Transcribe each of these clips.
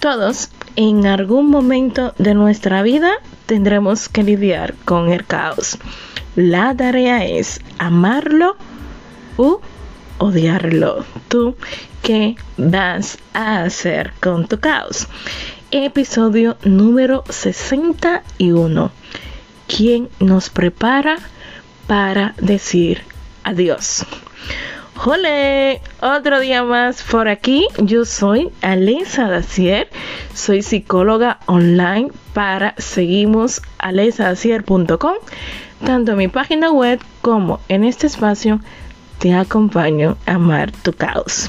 Todos en algún momento de nuestra vida tendremos que lidiar con el caos. La tarea es amarlo u odiarlo. ¿Tú qué vas a hacer con tu caos? Episodio número 61. ¿Quién nos prepara para decir adiós? Hola, otro día más por aquí. Yo soy Alisa Dacier, soy psicóloga online para seguimos alisadacier.com. Tanto en mi página web como en este espacio te acompaño a amar tu caos.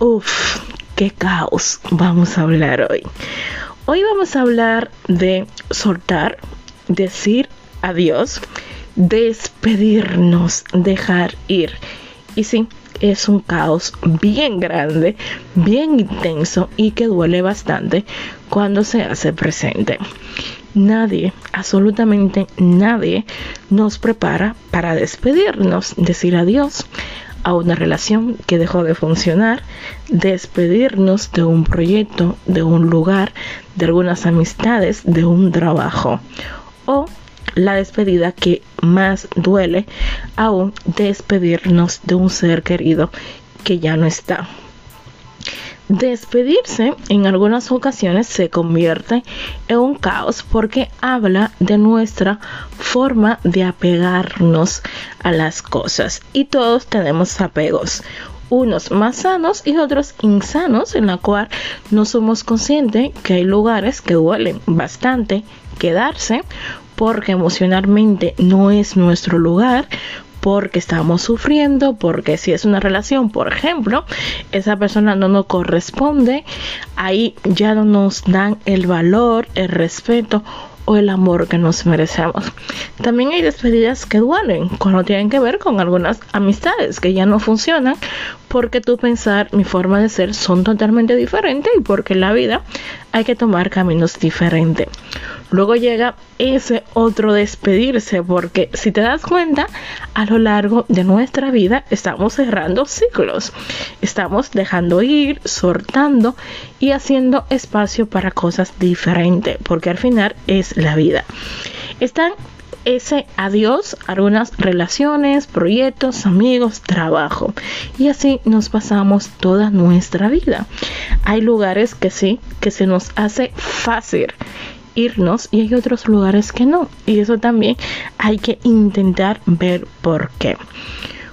Uf, qué caos vamos a hablar hoy. Hoy vamos a hablar de soltar, decir adiós, despedirnos, dejar ir y sí, es un caos bien grande, bien intenso y que duele bastante cuando se hace presente. Nadie, absolutamente nadie, nos prepara para despedirnos, decir adiós a una relación que dejó de funcionar, despedirnos de un proyecto, de un lugar, de algunas amistades, de un trabajo o la despedida que más duele aún despedirnos de un ser querido que ya no está. Despedirse en algunas ocasiones se convierte en un caos porque habla de nuestra forma de apegarnos a las cosas y todos tenemos apegos unos más sanos y otros insanos en la cual no somos conscientes que hay lugares que duelen bastante quedarse porque emocionalmente no es nuestro lugar, porque estamos sufriendo, porque si es una relación, por ejemplo, esa persona no nos corresponde, ahí ya no nos dan el valor, el respeto o el amor que nos merecemos. También hay despedidas que duelen cuando tienen que ver con algunas amistades que ya no funcionan porque tu pensar, mi forma de ser son totalmente diferentes y porque en la vida hay que tomar caminos diferentes. Luego llega ese otro despedirse, porque si te das cuenta, a lo largo de nuestra vida estamos cerrando ciclos, estamos dejando ir, sortando y haciendo espacio para cosas diferentes, porque al final es la vida. Están ese adiós algunas relaciones, proyectos, amigos, trabajo. Y así nos pasamos toda nuestra vida. Hay lugares que sí, que se nos hace fácil irnos y hay otros lugares que no. Y eso también hay que intentar ver por qué.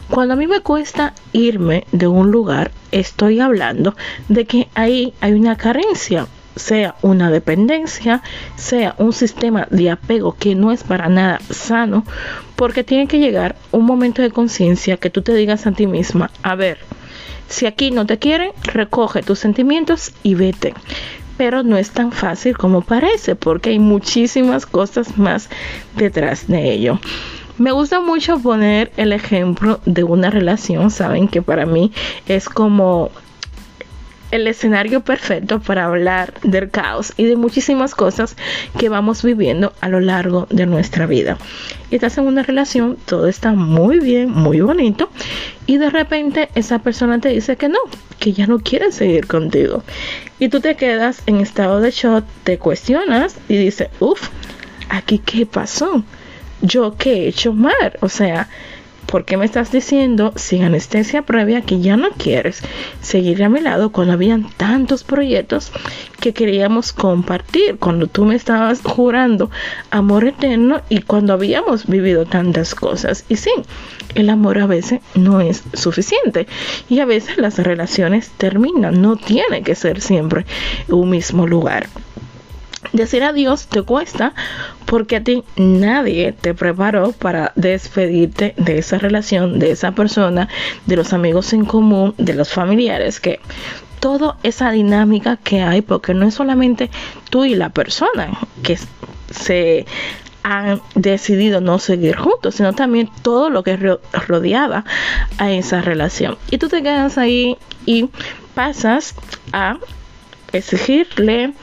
Cuando a mí me cuesta irme de un lugar, estoy hablando de que ahí hay una carencia, sea una dependencia, sea un sistema de apego que no es para nada sano, porque tiene que llegar un momento de conciencia que tú te digas a ti misma, a ver, si aquí no te quieren, recoge tus sentimientos y vete pero no es tan fácil como parece porque hay muchísimas cosas más detrás de ello. Me gusta mucho poner el ejemplo de una relación, saben que para mí es como el escenario perfecto para hablar del caos y de muchísimas cosas que vamos viviendo a lo largo de nuestra vida. Estás en una relación, todo está muy bien, muy bonito, y de repente esa persona te dice que no, que ya no quiere seguir contigo. Y tú te quedas en estado de shock, te cuestionas y dices, uff, aquí qué pasó, yo qué he hecho mal, o sea, ¿Por qué me estás diciendo sin anestesia previa que ya no quieres seguir a mi lado cuando habían tantos proyectos que queríamos compartir? Cuando tú me estabas jurando amor eterno y cuando habíamos vivido tantas cosas. Y sí, el amor a veces no es suficiente y a veces las relaciones terminan. No tiene que ser siempre un mismo lugar. Decir adiós te cuesta porque a ti nadie te preparó para despedirte de esa relación, de esa persona, de los amigos en común, de los familiares, que toda esa dinámica que hay, porque no es solamente tú y la persona que se han decidido no seguir juntos, sino también todo lo que rodeaba a esa relación. Y tú te quedas ahí y pasas a exigirle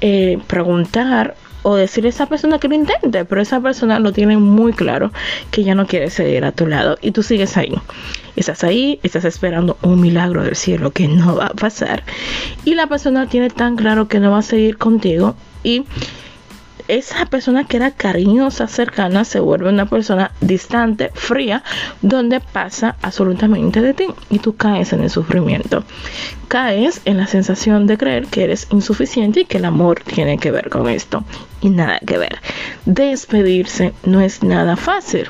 eh, preguntar o decirle a esa persona que lo intente, pero esa persona lo tiene muy claro que ya no quiere seguir a tu lado y tú sigues ahí. Estás ahí, estás esperando un milagro del cielo que no va a pasar y la persona tiene tan claro que no va a seguir contigo y esa persona que era cariñosa, cercana, se vuelve una persona distante, fría, donde pasa absolutamente de ti y tú caes en el sufrimiento. Caes en la sensación de creer que eres insuficiente y que el amor tiene que ver con esto. Y nada que ver. Despedirse no es nada fácil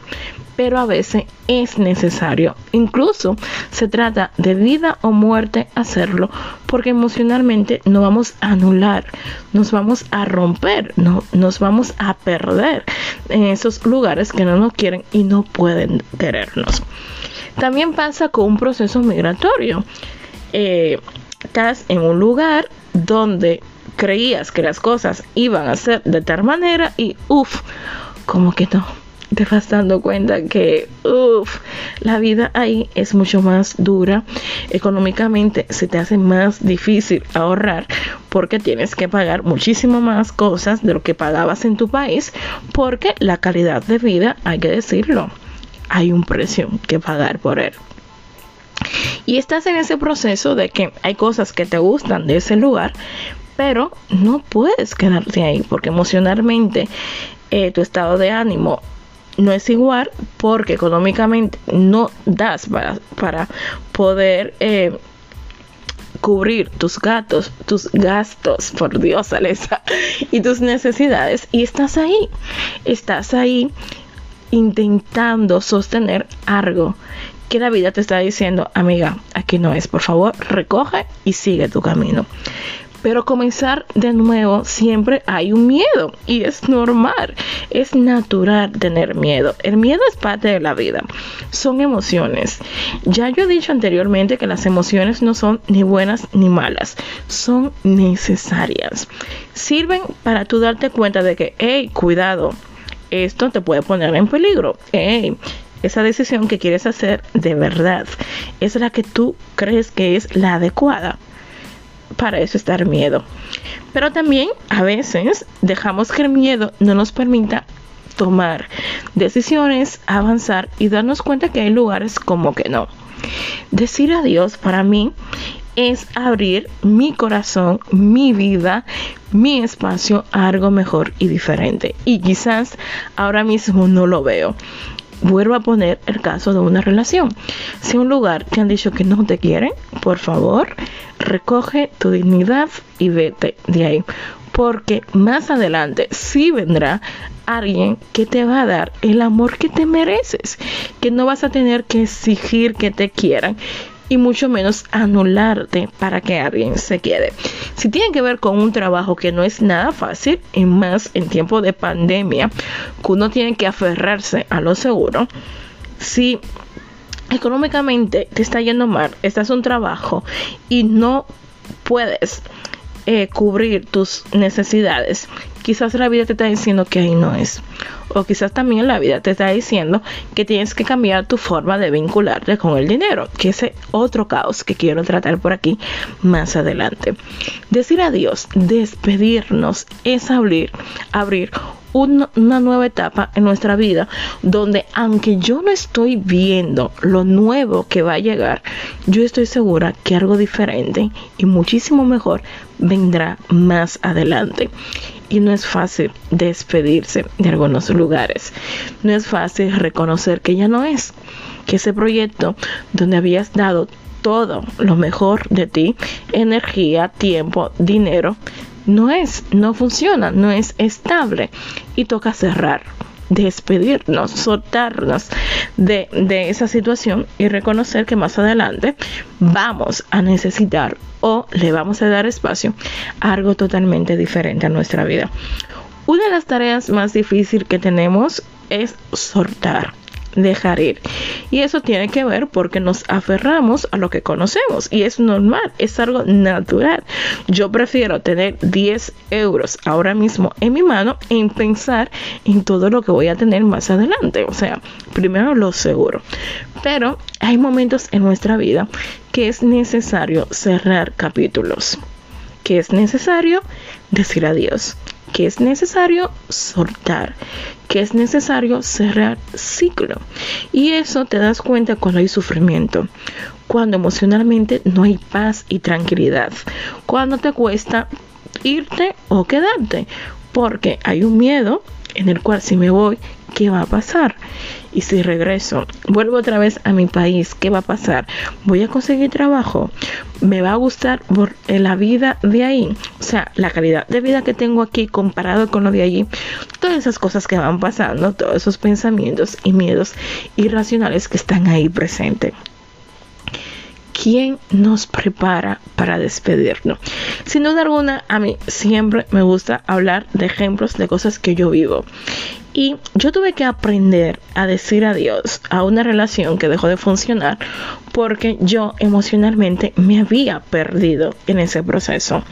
pero a veces es necesario. Incluso se trata de vida o muerte hacerlo, porque emocionalmente no vamos a anular, nos vamos a romper, no, nos vamos a perder en esos lugares que no nos quieren y no pueden querernos. También pasa con un proceso migratorio. Eh, estás en un lugar donde creías que las cosas iban a ser de tal manera y uff, como que no te vas dando cuenta que la vida ahí es mucho más dura. Económicamente se te hace más difícil ahorrar porque tienes que pagar muchísimo más cosas de lo que pagabas en tu país porque la calidad de vida, hay que decirlo, hay un precio que pagar por él. Y estás en ese proceso de que hay cosas que te gustan de ese lugar, pero no puedes quedarte ahí porque emocionalmente eh, tu estado de ánimo no es igual porque económicamente no das para, para poder eh, cubrir tus gatos, tus gastos, por Dios, Alesa, y tus necesidades. Y estás ahí, estás ahí intentando sostener algo que la vida te está diciendo, amiga, aquí no es, por favor, recoge y sigue tu camino. Pero comenzar de nuevo siempre hay un miedo y es normal, es natural tener miedo. El miedo es parte de la vida, son emociones. Ya yo he dicho anteriormente que las emociones no son ni buenas ni malas, son necesarias. Sirven para tú darte cuenta de que, hey, cuidado, esto te puede poner en peligro. Hey, esa decisión que quieres hacer de verdad es la que tú crees que es la adecuada para eso está miedo. Pero también a veces dejamos que el miedo no nos permita tomar decisiones, avanzar y darnos cuenta que hay lugares como que no. Decir adiós para mí es abrir mi corazón, mi vida, mi espacio a algo mejor y diferente. Y quizás ahora mismo no lo veo vuelvo a poner el caso de una relación. Si un lugar te han dicho que no te quieren, por favor, recoge tu dignidad y vete de ahí. Porque más adelante sí vendrá alguien que te va a dar el amor que te mereces, que no vas a tener que exigir que te quieran y mucho menos anularte para que alguien se quede. Si tiene que ver con un trabajo que no es nada fácil, y más en tiempo de pandemia, que uno tiene que aferrarse a lo seguro, si económicamente te está yendo mal, estás en un trabajo y no puedes eh, cubrir tus necesidades, quizás la vida te está diciendo que ahí no es. O quizás también la vida te está diciendo que tienes que cambiar tu forma de vincularte con el dinero, que es otro caos que quiero tratar por aquí más adelante. Decir adiós, despedirnos, es abrir, abrir una, nueva etapa en nuestra vida donde aunque yo no estoy viendo lo nuevo que va a llegar, yo estoy segura que algo diferente y muchísimo mejor vendrá más adelante. Y no es fácil despedirse de algunos lugares. No es fácil reconocer que ya no es. Que ese proyecto donde habías dado todo lo mejor de ti, energía, tiempo, dinero, no es, no funciona, no es estable y toca cerrar despedirnos, soltarnos de, de, esa situación y reconocer que más adelante vamos a necesitar o le vamos a dar espacio a algo totalmente diferente a nuestra vida. Una de las tareas más difíciles que tenemos es soltar dejar ir. Y eso tiene que ver porque nos aferramos a lo que conocemos y es normal, es algo natural. Yo prefiero tener 10 euros ahora mismo en mi mano en pensar en todo lo que voy a tener más adelante. O sea, primero lo seguro. Pero hay momentos en nuestra vida que es necesario cerrar capítulos, que es necesario decir adiós que es necesario soltar, que es necesario cerrar ciclo. Y eso te das cuenta cuando hay sufrimiento, cuando emocionalmente no hay paz y tranquilidad, cuando te cuesta irte o quedarte, porque hay un miedo en el cual si me voy, ¿qué va a pasar? Y si regreso, vuelvo otra vez a mi país, ¿qué va a pasar? ¿Voy a conseguir trabajo? ¿Me va a gustar la vida de ahí? O sea, la calidad de vida que tengo aquí comparado con lo de allí. Todas esas cosas que van pasando, todos esos pensamientos y miedos irracionales que están ahí presentes. ¿Quién nos prepara para despedirnos? Sin duda alguna, a mí siempre me gusta hablar de ejemplos de cosas que yo vivo. Y yo tuve que aprender a decir adiós a una relación que dejó de funcionar porque yo emocionalmente me había perdido en ese proceso.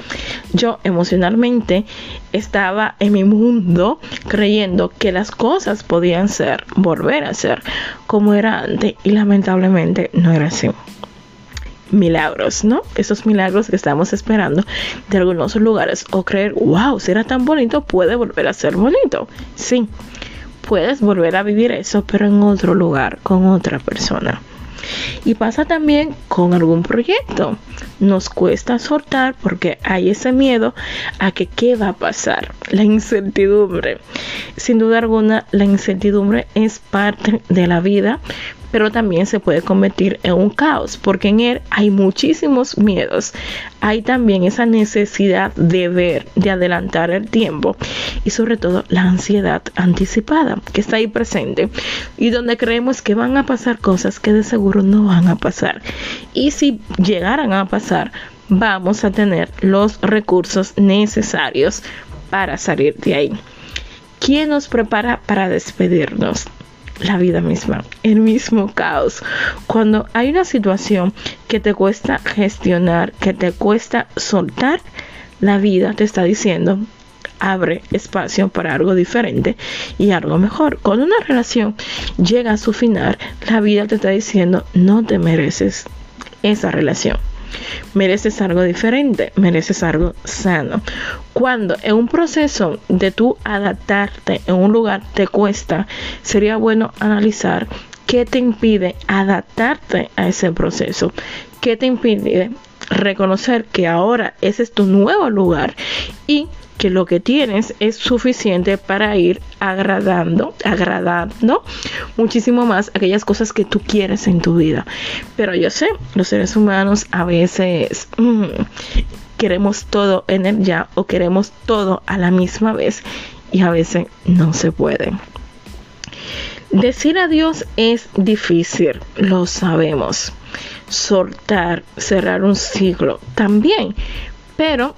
Yo emocionalmente estaba en mi mundo creyendo que las cosas podían ser, volver a ser como era antes y lamentablemente no era así milagros, ¿no? Esos milagros que estamos esperando de algunos lugares o creer, wow, si era tan bonito, puede volver a ser bonito. Sí, puedes volver a vivir eso, pero en otro lugar, con otra persona. Y pasa también con algún proyecto. Nos cuesta soltar porque hay ese miedo a que qué va a pasar, la incertidumbre. Sin duda alguna, la incertidumbre es parte de la vida, pero también se puede convertir en un caos, porque en él hay muchísimos miedos. Hay también esa necesidad de ver, de adelantar el tiempo y sobre todo la ansiedad anticipada que está ahí presente y donde creemos que van a pasar cosas que de seguro no van a pasar. Y si llegaran a pasar, vamos a tener los recursos necesarios para salir de ahí. ¿Quién nos prepara para despedirnos? La vida misma, el mismo caos. Cuando hay una situación que te cuesta gestionar, que te cuesta soltar, la vida te está diciendo, abre espacio para algo diferente y algo mejor. Cuando una relación llega a su final, la vida te está diciendo, no te mereces esa relación mereces algo diferente, mereces algo sano. Cuando en un proceso de tú adaptarte en un lugar te cuesta, sería bueno analizar qué te impide adaptarte a ese proceso, qué te impide reconocer que ahora ese es tu nuevo lugar y que lo que tienes es suficiente para ir agradando, agradando muchísimo más aquellas cosas que tú quieres en tu vida. Pero yo sé, los seres humanos a veces mm, queremos todo en el ya o queremos todo a la misma vez y a veces no se puede. Decir adiós es difícil, lo sabemos. Soltar, cerrar un ciclo también, pero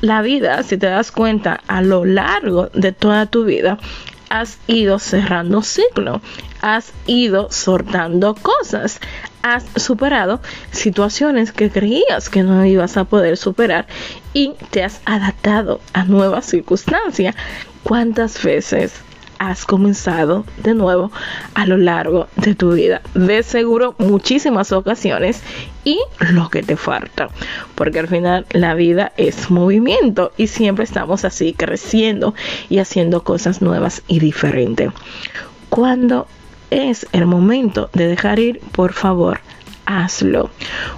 la vida, si te das cuenta, a lo largo de toda tu vida, has ido cerrando ciclo, has ido sortando cosas, has superado situaciones que creías que no ibas a poder superar y te has adaptado a nuevas circunstancias. ¿Cuántas veces has comenzado de nuevo a lo largo de tu vida. De seguro muchísimas ocasiones y lo que te falta. Porque al final la vida es movimiento y siempre estamos así creciendo y haciendo cosas nuevas y diferentes. Cuando es el momento de dejar ir, por favor, hazlo.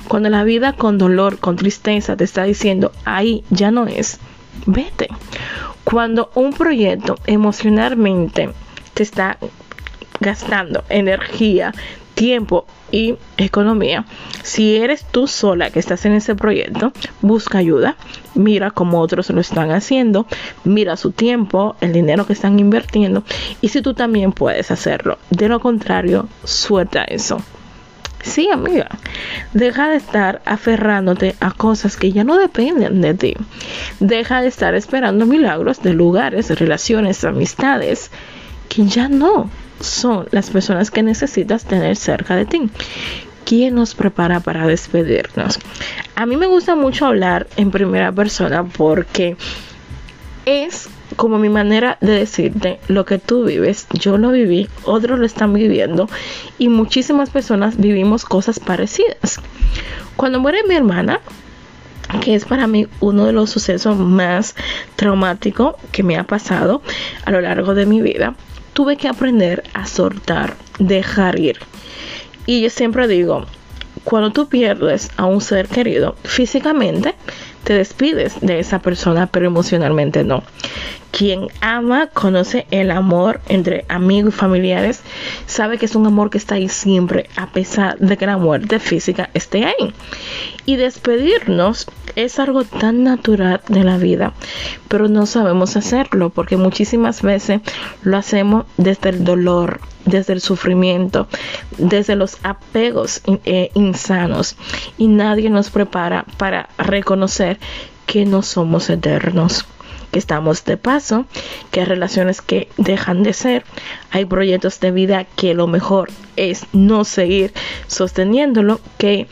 Cuando la vida con dolor, con tristeza te está diciendo, ahí ya no es, vete. Cuando un proyecto emocionalmente te está gastando energía, tiempo y economía, si eres tú sola que estás en ese proyecto, busca ayuda, mira cómo otros lo están haciendo, mira su tiempo, el dinero que están invirtiendo y si tú también puedes hacerlo. De lo contrario, suelta eso. Sí, amiga, deja de estar aferrándote a cosas que ya no dependen de ti. Deja de estar esperando milagros de lugares, relaciones, amistades que ya no son las personas que necesitas tener cerca de ti. ¿Quién nos prepara para despedirnos? A mí me gusta mucho hablar en primera persona porque es como mi manera de decirte lo que tú vives, yo lo viví, otros lo están viviendo y muchísimas personas vivimos cosas parecidas. Cuando muere mi hermana, que es para mí uno de los sucesos más traumáticos que me ha pasado a lo largo de mi vida, tuve que aprender a soltar, dejar ir. Y yo siempre digo, cuando tú pierdes a un ser querido físicamente, te despides de esa persona, pero emocionalmente no. Quien ama, conoce el amor entre amigos y familiares, sabe que es un amor que está ahí siempre, a pesar de que la muerte física esté ahí. Y despedirnos es algo tan natural de la vida, pero no sabemos hacerlo porque muchísimas veces lo hacemos desde el dolor, desde el sufrimiento, desde los apegos eh, insanos y nadie nos prepara para reconocer que no somos eternos que estamos de paso, que hay relaciones que dejan de ser, hay proyectos de vida que lo mejor es no seguir sosteniéndolo, que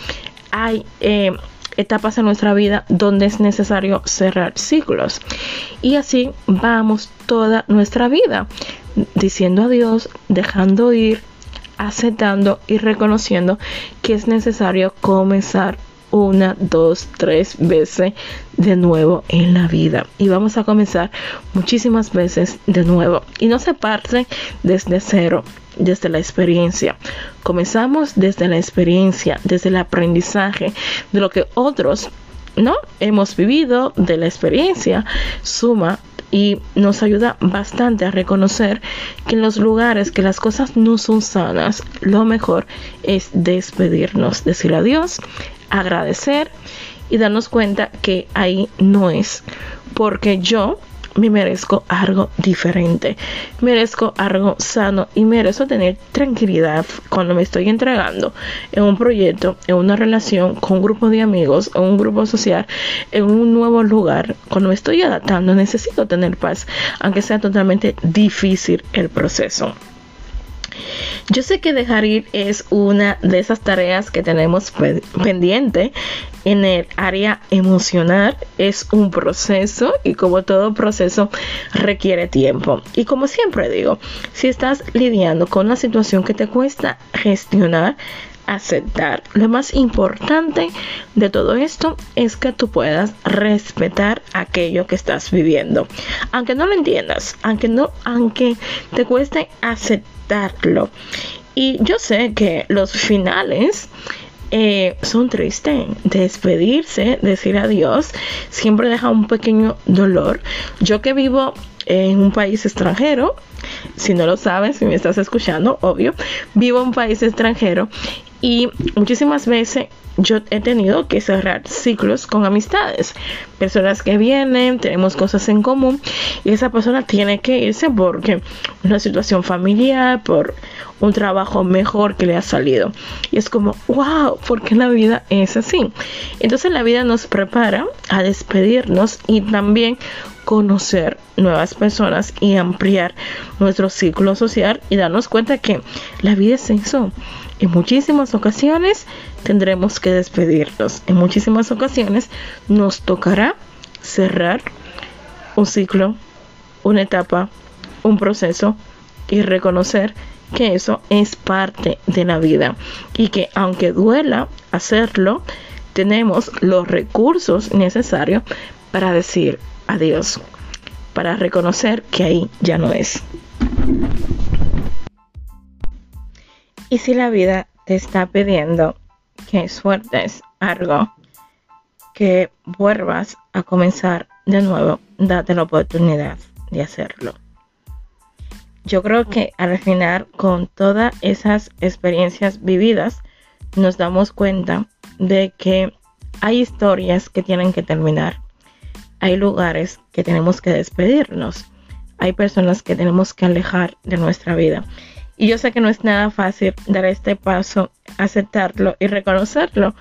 hay eh, etapas en nuestra vida donde es necesario cerrar ciclos. Y así vamos toda nuestra vida, diciendo adiós, dejando ir, aceptando y reconociendo que es necesario comenzar una, dos, tres veces de nuevo en la vida. Y vamos a comenzar muchísimas veces de nuevo. Y no se parte desde cero, desde la experiencia. Comenzamos desde la experiencia, desde el aprendizaje de lo que otros no hemos vivido, de la experiencia suma y nos ayuda bastante a reconocer que en los lugares que las cosas no son sanas, lo mejor es despedirnos, decir adiós, agradecer y darnos cuenta que ahí no es, porque yo me merezco algo diferente, merezco algo sano y merezco tener tranquilidad cuando me estoy entregando en un proyecto, en una relación con un grupo de amigos, en un grupo social, en un nuevo lugar. Cuando me estoy adaptando necesito tener paz, aunque sea totalmente difícil el proceso. Yo sé que dejar ir es una de esas tareas que tenemos pendiente en el área emocional. Es un proceso y como todo proceso requiere tiempo. Y como siempre digo, si estás lidiando con una situación que te cuesta gestionar, aceptar. Lo más importante de todo esto es que tú puedas respetar aquello que estás viviendo. Aunque no lo entiendas, aunque no, aunque te cueste aceptar y yo sé que los finales eh, son tristes. Despedirse, decir adiós, siempre deja un pequeño dolor. Yo que vivo en un país extranjero, si no lo sabes, si me estás escuchando, obvio, vivo en un país extranjero y muchísimas veces yo he tenido que cerrar ciclos con amistades, personas que vienen, tenemos cosas en común y esa persona tiene que irse porque una situación familiar, por un trabajo mejor que le ha salido. Y es como, wow, porque la vida es así. Entonces la vida nos prepara a despedirnos y también conocer nuevas personas y ampliar nuestro círculo social y darnos cuenta que la vida es eso en muchísimas ocasiones tendremos que despedirnos. En muchísimas ocasiones nos tocará cerrar un ciclo, una etapa, un proceso y reconocer que eso es parte de la vida y que aunque duela hacerlo, tenemos los recursos necesarios para decir adiós, para reconocer que ahí ya no es. Y si la vida te está pidiendo que sueltes algo, que vuelvas a comenzar de nuevo, date la oportunidad de hacerlo. Yo creo que al final, con todas esas experiencias vividas, nos damos cuenta de que hay historias que tienen que terminar. Hay lugares que tenemos que despedirnos. Hay personas que tenemos que alejar de nuestra vida. Y yo sé que no es nada fácil dar este paso, aceptarlo y reconocerlo,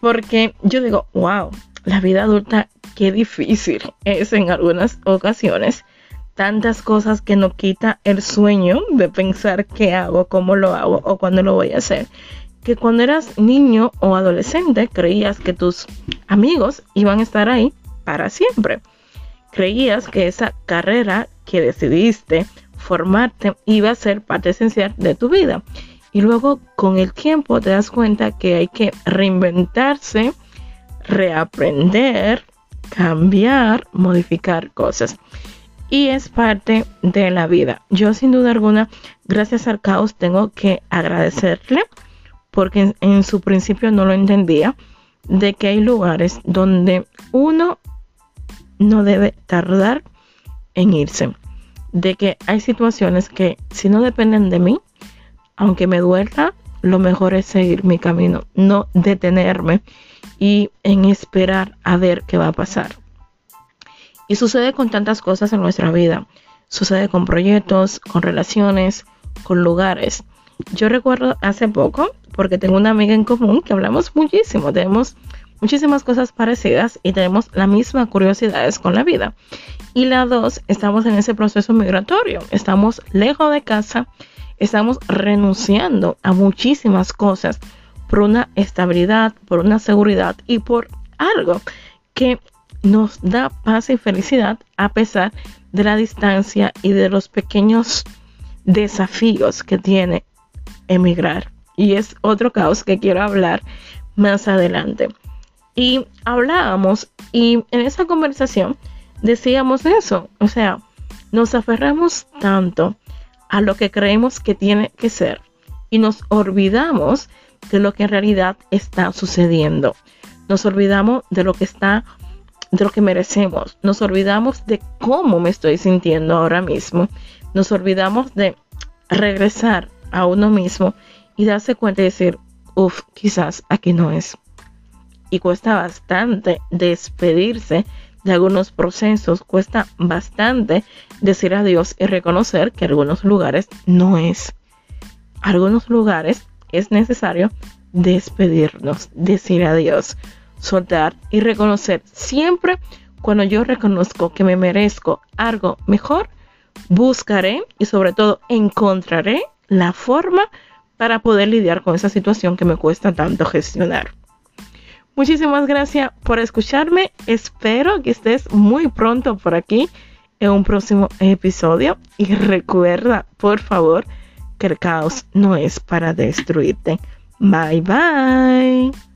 porque yo digo, wow, la vida adulta, qué difícil es en algunas ocasiones. Tantas cosas que no quita el sueño de pensar qué hago, cómo lo hago o cuándo lo voy a hacer. Que cuando eras niño o adolescente creías que tus amigos iban a estar ahí para siempre. Creías que esa carrera que decidiste formarte iba a ser parte esencial de tu vida. Y luego con el tiempo te das cuenta que hay que reinventarse, reaprender, cambiar, modificar cosas. Y es parte de la vida. Yo sin duda alguna, gracias al caos, tengo que agradecerle porque en, su principio no lo entendía, de que hay lugares donde uno no debe tardar en irse. De que hay situaciones que si no dependen de mí, aunque me duela, lo mejor es seguir mi camino, no detenerme y en esperar a ver qué va a pasar. Y sucede con tantas cosas en nuestra vida. Sucede con proyectos, con relaciones, con lugares. Yo recuerdo hace poco, porque tengo una amiga en común que hablamos muchísimo, tenemos muchísimas cosas parecidas y tenemos la misma curiosidades con la vida. Y la dos, estamos en ese proceso migratorio, estamos lejos de casa, estamos renunciando a muchísimas cosas por una estabilidad, por una seguridad y por algo que nos da paz y felicidad a pesar de la distancia y de los pequeños desafíos que tiene emigrar. Y es otro caos que quiero hablar más adelante. Y hablábamos y en esa conversación decíamos eso, o sea, nos aferramos tanto a lo que creemos que tiene que ser y nos olvidamos de lo que en realidad está sucediendo. Nos olvidamos de lo que está de lo que merecemos. Nos olvidamos de cómo me estoy sintiendo ahora mismo. Nos olvidamos de regresar a uno mismo y darse cuenta y decir, uff, quizás aquí no es. Y cuesta bastante despedirse de algunos procesos, cuesta bastante decir adiós y reconocer que algunos lugares no es. Algunos lugares es necesario despedirnos, decir adiós, soltar y reconocer siempre cuando yo reconozco que me merezco algo mejor, buscaré y sobre todo encontraré la forma para poder lidiar con esa situación que me cuesta tanto gestionar. Muchísimas gracias por escucharme. Espero que estés muy pronto por aquí en un próximo episodio. Y recuerda, por favor, que el caos no es para destruirte. Bye bye.